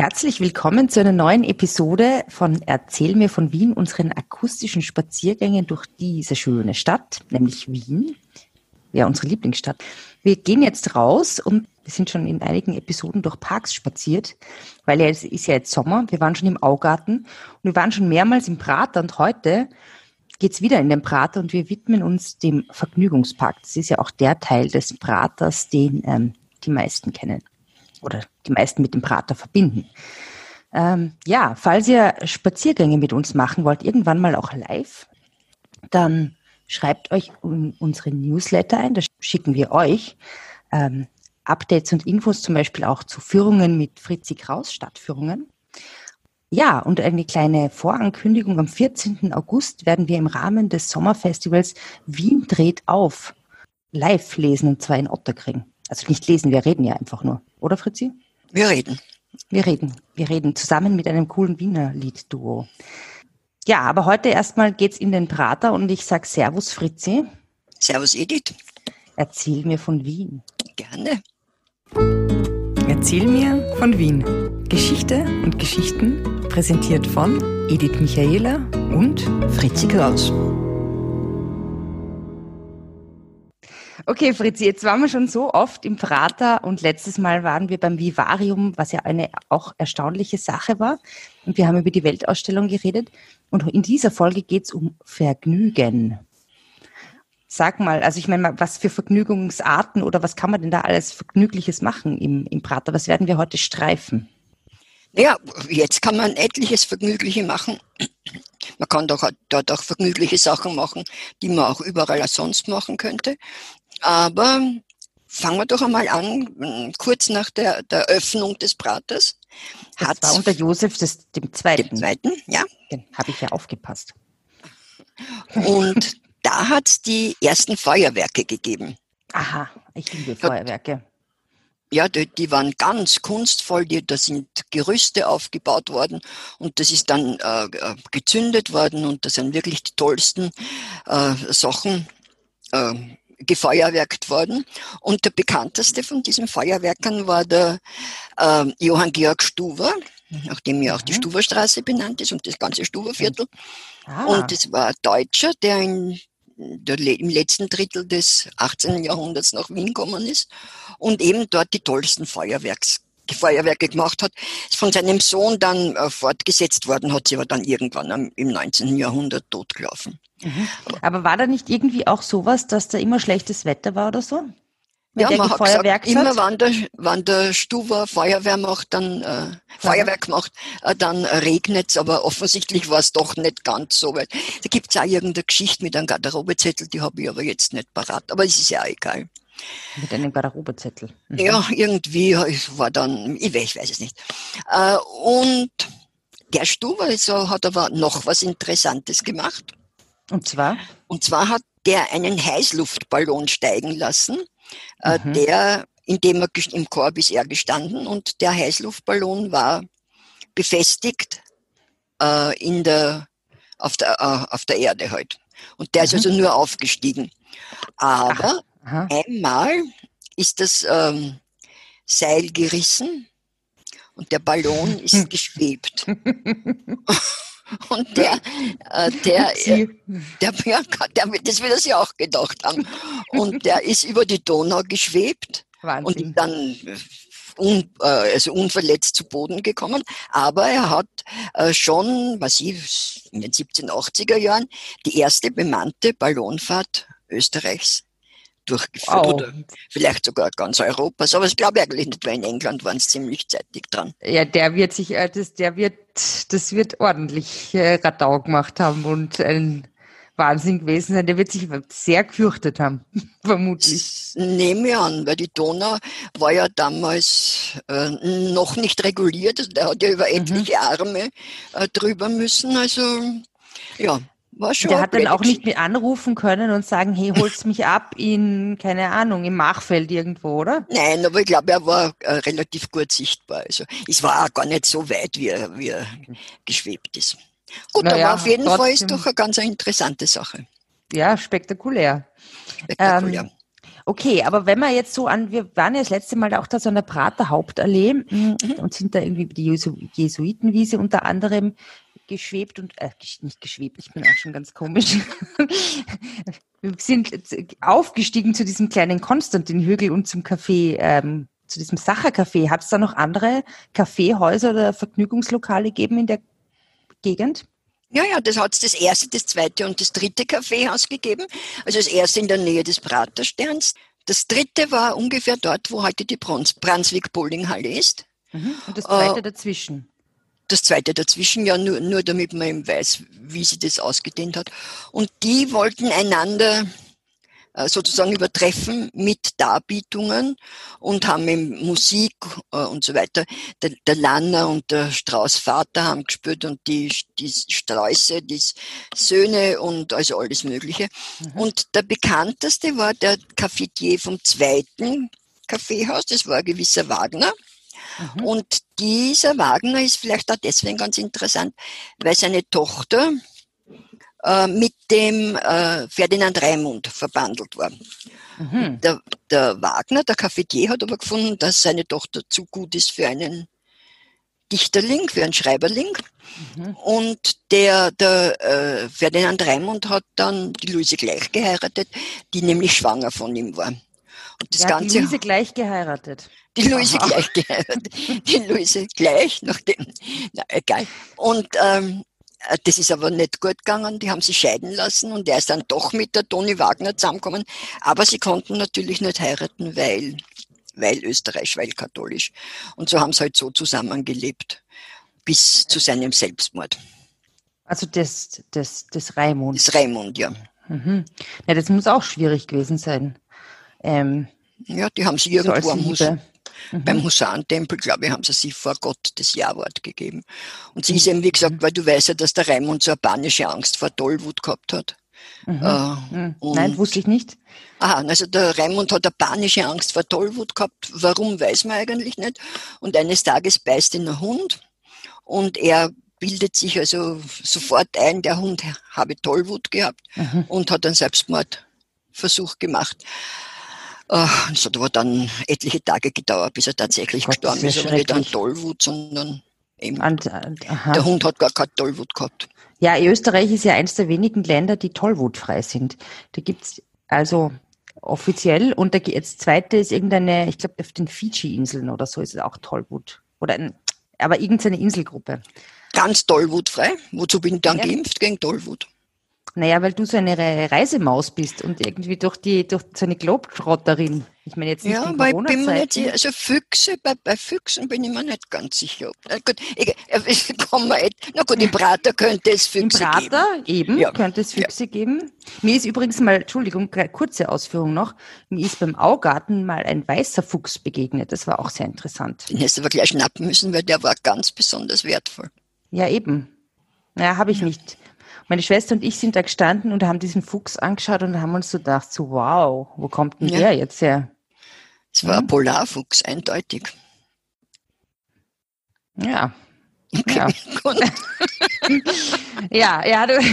Herzlich willkommen zu einer neuen Episode von Erzähl mir von Wien, unseren akustischen Spaziergängen durch diese schöne Stadt, nämlich Wien. Ja, unsere Lieblingsstadt. Wir gehen jetzt raus und wir sind schon in einigen Episoden durch Parks spaziert, weil es ist ja jetzt Sommer. Wir waren schon im Augarten und wir waren schon mehrmals im Prater und heute geht's wieder in den Prater und wir widmen uns dem Vergnügungspark. Das ist ja auch der Teil des Praters, den ähm, die meisten kennen oder die meisten mit dem Prater verbinden. Ähm, ja, falls ihr Spaziergänge mit uns machen wollt, irgendwann mal auch live, dann schreibt euch unsere Newsletter ein, da schicken wir euch ähm, Updates und Infos zum Beispiel auch zu Führungen mit Fritzi Kraus, Stadtführungen. Ja, und eine kleine Vorankündigung. Am 14. August werden wir im Rahmen des Sommerfestivals Wien dreht auf live lesen und zwar in Otterkring. Also nicht lesen, wir reden ja einfach nur. Oder Fritzi? Wir reden. Wir reden. Wir reden zusammen mit einem coolen Wiener Liedduo. Ja, aber heute erstmal geht's in den Prater und ich sag Servus Fritzi. Servus Edith. Erzähl mir von Wien. Gerne. Erzähl mir von Wien. Geschichte und Geschichten präsentiert von Edith Michaela und Fritzi Kraus. Okay, Fritzi, jetzt waren wir schon so oft im Prater und letztes Mal waren wir beim Vivarium, was ja eine auch erstaunliche Sache war. Und wir haben über die Weltausstellung geredet. Und in dieser Folge geht es um Vergnügen. Sag mal, also ich meine, was für Vergnügungsarten oder was kann man denn da alles Vergnügliches machen im, im Prater? Was werden wir heute streifen? Ja, jetzt kann man etliches Vergnügliche machen. Man kann doch dort auch vergnügliche Sachen machen, die man auch überall sonst machen könnte. Aber fangen wir doch einmal an, kurz nach der, der Öffnung des Praters. Das war unter Josef des, dem Zweiten. Dem Zweiten, ja. Habe ich ja aufgepasst. Und da hat es die ersten Feuerwerke gegeben. Aha, ich liebe Feuerwerke. Ja, die, die, waren ganz kunstvoll, die, da sind Gerüste aufgebaut worden und das ist dann äh, äh gezündet worden und das sind wirklich die tollsten äh, Sachen äh, gefeuerwerkt worden. Und der bekannteste von diesen Feuerwerkern war der äh, Johann Georg Stuwer, nachdem ja auch die mhm. Stuwerstraße benannt ist und das ganze Stuwerviertel. Ah. Und das war ein Deutscher, der in der, im letzten Drittel des 18. Jahrhunderts nach Wien gekommen ist und eben dort die tollsten Feuerwerks Feuerwerke gemacht hat, ist von seinem Sohn dann äh, fortgesetzt worden, hat sie aber dann irgendwann am, im 19. Jahrhundert totgelaufen. Mhm. Aber war da nicht irgendwie auch sowas, dass da immer schlechtes Wetter war oder so? Wenn ja, man hat gesagt, immer wenn der, wenn der Stuber Feuerwehr macht, dann äh, Feuerwerk macht, äh, dann regnet es, aber offensichtlich war es doch nicht ganz so weit. Da gibt es auch irgendeine Geschichte mit einem Garderobezettel, die habe ich aber jetzt nicht parat, aber es ist ja egal. Mit einem Garderobezettel. Mhm. Ja, irgendwie war dann, ich weiß, ich weiß es nicht. Äh, und der Stuber also, hat aber noch was Interessantes gemacht. Und zwar? Und zwar hat der einen Heißluftballon steigen lassen, äh, mhm. der, in dem er im Korb ist er gestanden und der Heißluftballon war befestigt äh, in der, auf, der, äh, auf der Erde halt. Und der mhm. ist also nur aufgestiegen. Aber Ach, einmal ist das ähm, Seil gerissen und der Ballon ist geschwebt. Und der, äh, der, äh, der, der, der, das wird er sich auch gedacht haben. Und der ist über die Donau geschwebt Wahnsinn. und dann un, äh, also unverletzt zu Boden gekommen. Aber er hat äh, schon, was ich, in den 1780er Jahren die erste bemannte Ballonfahrt Österreichs durchgeführt wow. oder vielleicht sogar ganz Europas. Aber ich glaube eigentlich nicht, weil in England waren es ziemlich zeitig dran. Ja, der wird sich, äh, das, der wird, das wird ordentlich äh, Radau gemacht haben und ein Wahnsinn gewesen sein. Der wird sich sehr gefürchtet haben, vermutlich. nehme ich an, weil die Donau war ja damals äh, noch nicht reguliert. Also der hat ja über mhm. etliche mhm. Arme äh, drüber müssen. Also ja, war schon der hat dann auch nicht mehr anrufen können und sagen, hey, holst mich ab in, keine Ahnung, im Machfeld irgendwo, oder? Nein, aber ich glaube, er war äh, relativ gut sichtbar. Also es war auch gar nicht so weit, wie er, wie er geschwebt ist. Gut, naja, aber auf jeden trotzdem, Fall ist doch eine ganz interessante Sache. Ja, spektakulär. Spektakulär. Ähm, Okay, aber wenn wir jetzt so an, wir waren ja das letzte Mal auch da so an der Prater Hauptallee mhm. und sind da irgendwie die Jesu Jesuitenwiese unter anderem geschwebt und, äh, nicht geschwebt, ich bin auch schon ganz komisch. wir sind aufgestiegen zu diesem kleinen Konstantin-Hügel und zum Café, ähm, zu diesem Sacher-Café. Hat es da noch andere Kaffeehäuser oder Vergnügungslokale gegeben in der Gegend? Ja, ja, das hat es das erste, das zweite und das dritte Kaffeehaus gegeben. Also das erste in der Nähe des Pratersterns. Das dritte war ungefähr dort, wo heute die Brunswick Bowlinghalle ist. Mhm. Und das zweite äh, dazwischen? Das zweite dazwischen, ja, nur, nur damit man eben weiß, wie sie das ausgedehnt hat. Und die wollten einander äh, sozusagen übertreffen mit Darbietungen und haben eben Musik äh, und so weiter. Der, der Lanner und der Strauß Vater haben gespielt und die, die Sträuße, die Söhne und also alles Mögliche. Mhm. Und der bekannteste war der Cafetier vom zweiten Kaffeehaus, das war ein gewisser Wagner. Mhm. Und dieser Wagner ist vielleicht auch deswegen ganz interessant, weil seine Tochter äh, mit dem äh, Ferdinand Raimund verbandelt war. Mhm. Der, der, Wagner, der Cafetier, hat aber gefunden, dass seine Tochter zu gut ist für einen Dichterling, für einen Schreiberling. Mhm. Und der, der äh, Ferdinand Raimund hat dann die Luise gleich geheiratet, die nämlich schwanger von ihm war. Das ja, Ganze, die Luise gleich geheiratet. Die Luise Aha. gleich geheiratet. Die Luise gleich, nachdem, na egal. Und ähm, äh, das ist aber nicht gut gegangen. Die haben sich scheiden lassen und er ist dann doch mit der Toni Wagner zusammengekommen. Aber sie konnten natürlich nicht heiraten, weil, weil Österreich, weil katholisch. Und so haben sie halt so zusammengelebt. Bis zu seinem Selbstmord. Also das, das, das Raimund. Das Raimund, ja. Mhm. Ja, das muss auch schwierig gewesen sein. Ähm, ja, die haben sie irgendwo so am Liebe. Mhm. Beim Husarentempel, glaube ich, haben sie sich vor Gott das Ja-Wort gegeben. Und sie ist eben, wie gesagt, mhm. weil du weißt ja, dass der Raimund so eine panische Angst vor Tollwut gehabt hat. Mhm. Äh, mhm. Nein, wusste ich nicht. Aha, also der Raimund hat eine panische Angst vor Tollwut gehabt. Warum, weiß man eigentlich nicht. Und eines Tages beißt ihn ein Hund und er bildet sich also sofort ein, der Hund habe Tollwut gehabt mhm. und hat einen Selbstmordversuch gemacht. Es hat aber dann etliche Tage gedauert, bis er tatsächlich Gott, gestorben ist. Aber nicht an Tollwut, sondern eben. Und, der Hund hat gar keine Tollwut gehabt. Ja, Österreich ist ja eines der wenigen Länder, die tollwutfrei sind. Da gibt's also offiziell und der jetzt zweite ist irgendeine, ich glaube auf den Fidschi-Inseln oder so ist es auch Tollwut. Oder ein, aber irgendeine Inselgruppe. Ganz tollwutfrei? Wozu bin ich dann ja. geimpft gegen Tollwut? Naja, weil du so eine Reisemaus bist und irgendwie durch die, durch so eine Globetrotterin. Ich meine jetzt nicht Ja, weil ich bin mir nicht sicher, also Füchse, bei, bei Füchsen bin ich mir nicht ganz sicher. Na gut, ich, ich komme na gut, im Prater könnte es Füchse geben. Im Prater eben ja. könnte es Füchse ja. geben. Mir ist übrigens mal, Entschuldigung, kurze Ausführung noch, mir ist beim Augarten mal ein weißer Fuchs begegnet. Das war auch sehr interessant. Den hättest du aber gleich schnappen müssen, weil der war ganz besonders wertvoll. Ja, eben. Naja, habe ich ja. nicht. Meine Schwester und ich sind da gestanden und haben diesen Fuchs angeschaut und haben uns so gedacht, so wow, wo kommt denn ja. der jetzt her? Es war hm? ein Polarfuchs, eindeutig. Ja. Okay, ja. ja, ja, du.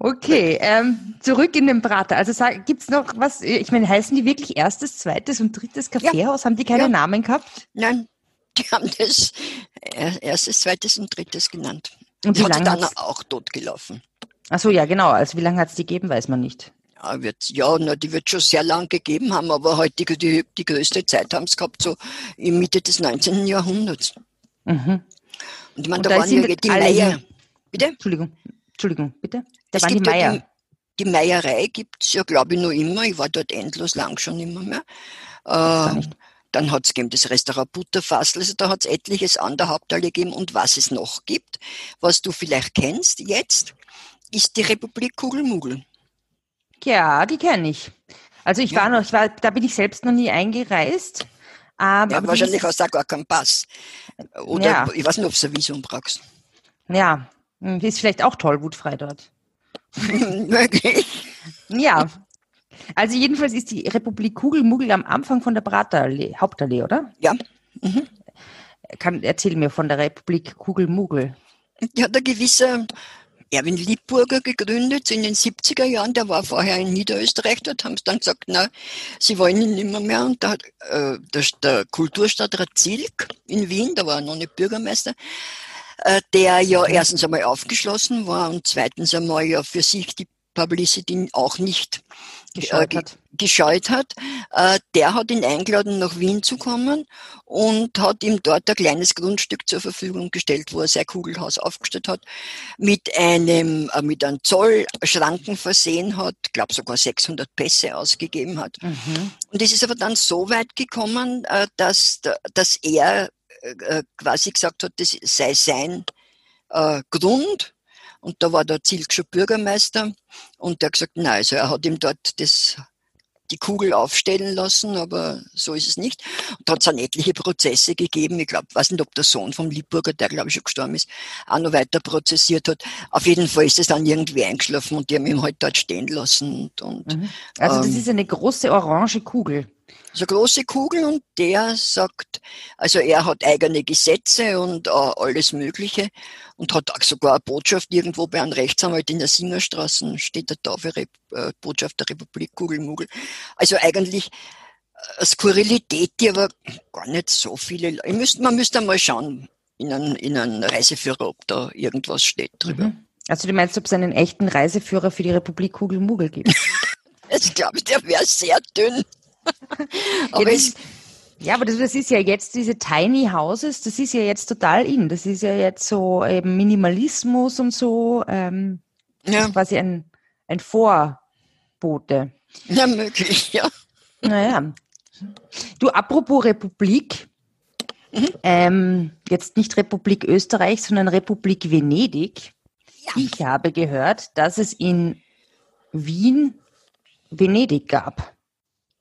Okay, ähm, zurück in den Prater. Also gibt es noch was, ich meine, heißen die wirklich erstes, zweites und drittes Kaffeehaus? Ja. Haben die keine ja. Namen gehabt? Nein, die haben das erstes, zweites und drittes genannt. Und wie lange dann auch totgelaufen. Ach so, ja, genau. Also wie lange hat es die gegeben, weiß man nicht. Ja, wird, ja na, die wird schon sehr lang gegeben haben, aber heute die, die, die größte Zeit haben es gehabt, so in Mitte des 19. Jahrhunderts. Mhm. Und ich meine, da, da waren ja die Meier. Bitte? Entschuldigung, Entschuldigung, bitte. Da es waren die Meier. Ja die, die Meierei gibt es ja, glaube ich, noch immer. Ich war dort endlos lang schon immer mehr. Äh, dann hat es das Restaurant Butterfassel, also da hat es etliches an der Hauptallee gegeben. Und was es noch gibt, was du vielleicht kennst jetzt, ist die Republik Kugelmugel. Ja, die kenne ich. Also ich ja. war noch, ich war, da bin ich selbst noch nie eingereist. Aber ja, wahrscheinlich hast du auch gar keinen Pass. Oder ja. ich weiß nicht, ob du ein Visum brauchst. Ja, hm, ist vielleicht auch tollwutfrei dort. Möglich. Ja, also jedenfalls ist die Republik Kugelmuggel am Anfang von der Praterallee, Hauptallee, oder? Ja. Mhm. Kann, erzähl mir von der Republik Kugelmuggel. Ja, der gewisse Erwin Liebburger gegründet in den 70er Jahren. Der war vorher in Niederösterreich. Dort haben sie dann gesagt, na, sie wollen ihn nicht mehr. mehr. Und da hat äh, der, der Kulturstadtrat Zilk in Wien, da war er noch nicht Bürgermeister, äh, der ja erstens einmal aufgeschlossen war und zweitens einmal ja für sich die Publicity auch nicht gescheut hat. Gescheut hat. Äh, der hat ihn eingeladen, nach Wien zu kommen und hat ihm dort ein kleines Grundstück zur Verfügung gestellt, wo er sein Kugelhaus aufgestellt hat, mit einem, äh, mit einem Zollschranken versehen hat, glaube sogar 600 Pässe ausgegeben hat. Mhm. Und es ist aber dann so weit gekommen, äh, dass, dass er quasi gesagt hat, das sei sein Grund, und da war der Zilkscher Bürgermeister und der hat gesagt, nein, also er hat ihm dort das, die Kugel aufstellen lassen, aber so ist es nicht. Und da hat es dann etliche Prozesse gegeben. Ich glaube, weiß nicht, ob der Sohn vom Liebburger, der glaube ich schon gestorben ist, auch noch weiter prozessiert hat. Auf jeden Fall ist es dann irgendwie eingeschlafen und die haben ihn halt dort stehen lassen. Und, und mhm. also das ähm, ist eine große orange Kugel so große Kugel und der sagt, also er hat eigene Gesetze und äh, alles Mögliche und hat sogar eine Botschaft irgendwo bei einem Rechtsanwalt in der Singerstraße, steht da da für Rep äh, Botschaft der Republik Kugelmugel. Also eigentlich äh, Skurrilität, die aber gar nicht so viele, müsst, man müsste mal schauen in einen, in einen Reiseführer, ob da irgendwas steht drüber. Mhm. Also du meinst, ob es einen echten Reiseführer für die Republik Kugelmugel gibt? ich glaube, der wäre sehr dünn. Aber ja, das, ja, aber das, das, ist ja jetzt diese Tiny Houses, das ist ja jetzt total in. Das ist ja jetzt so eben Minimalismus und so. Ähm, ja. quasi ein, ein Vorbote. Ja, möglich, ja. Naja. Du, apropos Republik, mhm. ähm, jetzt nicht Republik Österreich, sondern Republik Venedig. Ja. Ich habe gehört, dass es in Wien Venedig gab.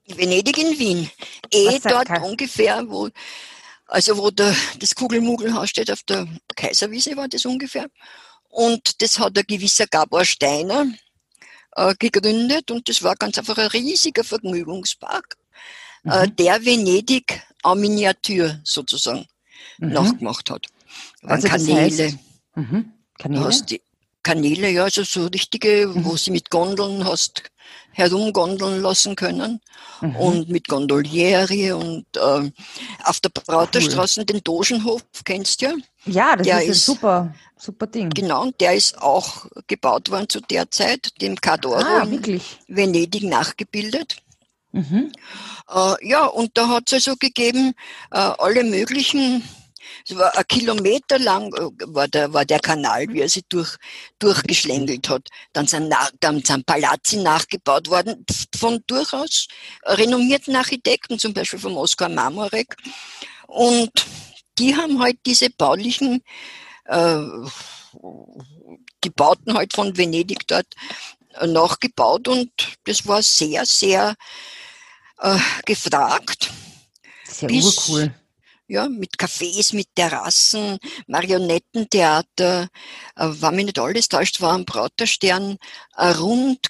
Venedig in Wien. Eh dort kann? ungefähr, wo, also wo der, das Kugelmugelhaus steht, auf der Kaiserwiese war das ungefähr. Und das hat ein gewisser Gabor Steiner äh, gegründet und das war ganz einfach ein riesiger Vergnügungspark, äh, mhm. äh, der Venedig en Miniatur sozusagen mhm. nachgemacht hat. Also Kanäle. Das heißt, mhm. Kanäle? Kanäle, ja, also so richtige, mhm. wo sie mit Gondeln hast herumgondeln lassen können mhm. und mit Gondolieri und äh, auf der Brauterstraße cool. den Dogenhof, kennst du ja? Ja, das der ist ein super, super Ding. Genau, der ist auch gebaut worden zu der Zeit, dem Cadoro ah, Venedig nachgebildet. Mhm. Äh, ja, und da hat es also gegeben, äh, alle möglichen es war ein Kilometer lang äh, war der, war der Kanal, wie er sich durch, durchgeschlängelt hat. Dann sind, dann sind Palazzi nachgebaut worden von durchaus renommierten Architekten, zum Beispiel vom Oskar Marmorek. Und die haben halt diese baulichen, äh, die Bauten halt von Venedig dort äh, nachgebaut und das war sehr, sehr äh, gefragt. Sehr bis, urcool ja, mit Cafés, mit Terrassen, Marionettentheater, äh, war mir nicht alles täuscht, war am Brauterstern ein, Rund,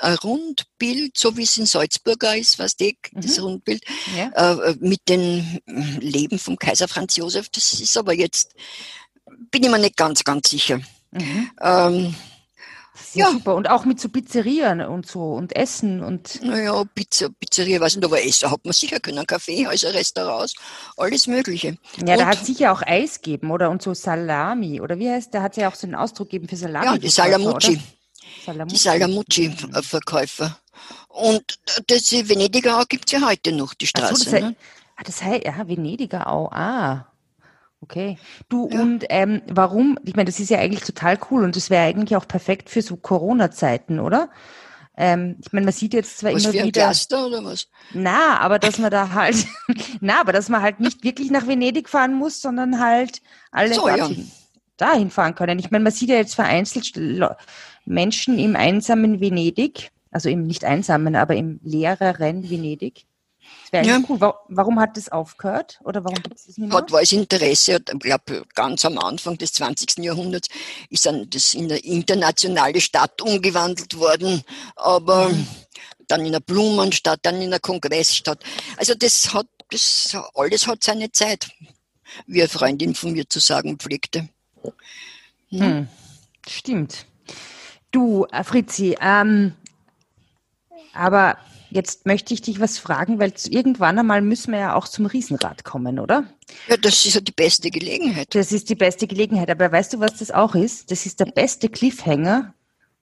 ein Rundbild, so wie es in Salzburger ist, was die, mhm. das Rundbild, ja. äh, äh mit dem Leben vom Kaiser Franz Josef. Das ist aber jetzt, bin ich mir nicht ganz, ganz sicher. Mhm. Ähm, ja, super. Und auch mit so Pizzerien und so und Essen und. Naja, Pizza, Pizzeria, weiß nicht, aber Essen hat man sicher können. Kaffee, also Restaurants, alles Mögliche. Ja, und, da hat sicher auch Eis gegeben, oder? Und so Salami, oder wie heißt, da hat es ja auch so einen Ausdruck gegeben für Salami. Ja, die Salamucci. Salamucci. Die Salamucci-Verkäufer. Und das Venediger gibt es ja heute noch, die Straße. So, das, ne? ah, das heißt, ja, Venediger auch. Ah, Okay. Du ja. und ähm, warum? Ich meine, das ist ja eigentlich total cool und das wäre eigentlich auch perfekt für so Corona-Zeiten, oder? Ähm, ich meine, man sieht jetzt zwar was immer wieder. Cluster oder was? Na, aber dass man da halt, na, aber dass man halt nicht wirklich nach Venedig fahren muss, sondern halt alle so, ja. dahin fahren können. Ich meine, man sieht ja jetzt vereinzelt Menschen im einsamen Venedig, also im nicht einsamen, aber im leereren Venedig wäre ja. cool. Warum hat das aufgehört? Oder warum gibt es das nicht mehr? Hat war Interesse, ich glaube, ganz am Anfang des 20. Jahrhunderts ist dann das in eine internationale Stadt umgewandelt worden, aber mhm. dann in eine Blumenstadt, dann in eine Kongressstadt. Also das hat, das alles hat seine Zeit, wie eine Freundin von mir zu sagen pflegte. Hm. Stimmt. Du, äh, Fritzi, ähm, aber jetzt möchte ich dich was fragen, weil irgendwann einmal müssen wir ja auch zum Riesenrad kommen, oder? Ja, das ist ja die beste Gelegenheit. Das ist die beste Gelegenheit. Aber weißt du, was das auch ist? Das ist der beste Cliffhanger,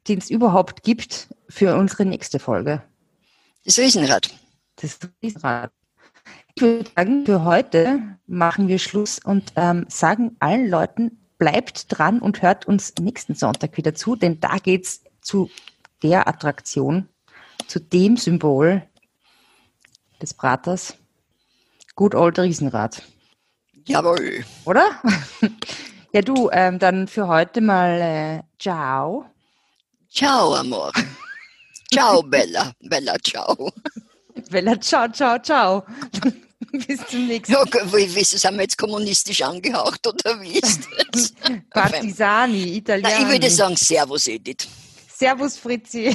den es überhaupt gibt für unsere nächste Folge. Das Riesenrad. Das Riesenrad. Ich würde sagen, für heute machen wir Schluss und ähm, sagen allen Leuten, bleibt dran und hört uns nächsten Sonntag wieder zu, denn da geht's zu der Attraktion, zu dem Symbol des Praters. Good old Riesenrad. Jawohl. Oder? ja, du, ähm, dann für heute mal äh, ciao. Ciao, Amor. ciao, Bella. Bella, ciao. Bella, ciao, ciao, ciao. Bis zum nächsten Mal. Ja, wie, wie, sind wir jetzt kommunistisch angehaucht oder wie ist das? Partisani, Italienisch. ich würde sagen Servus, Edith. Servus, Fritzi.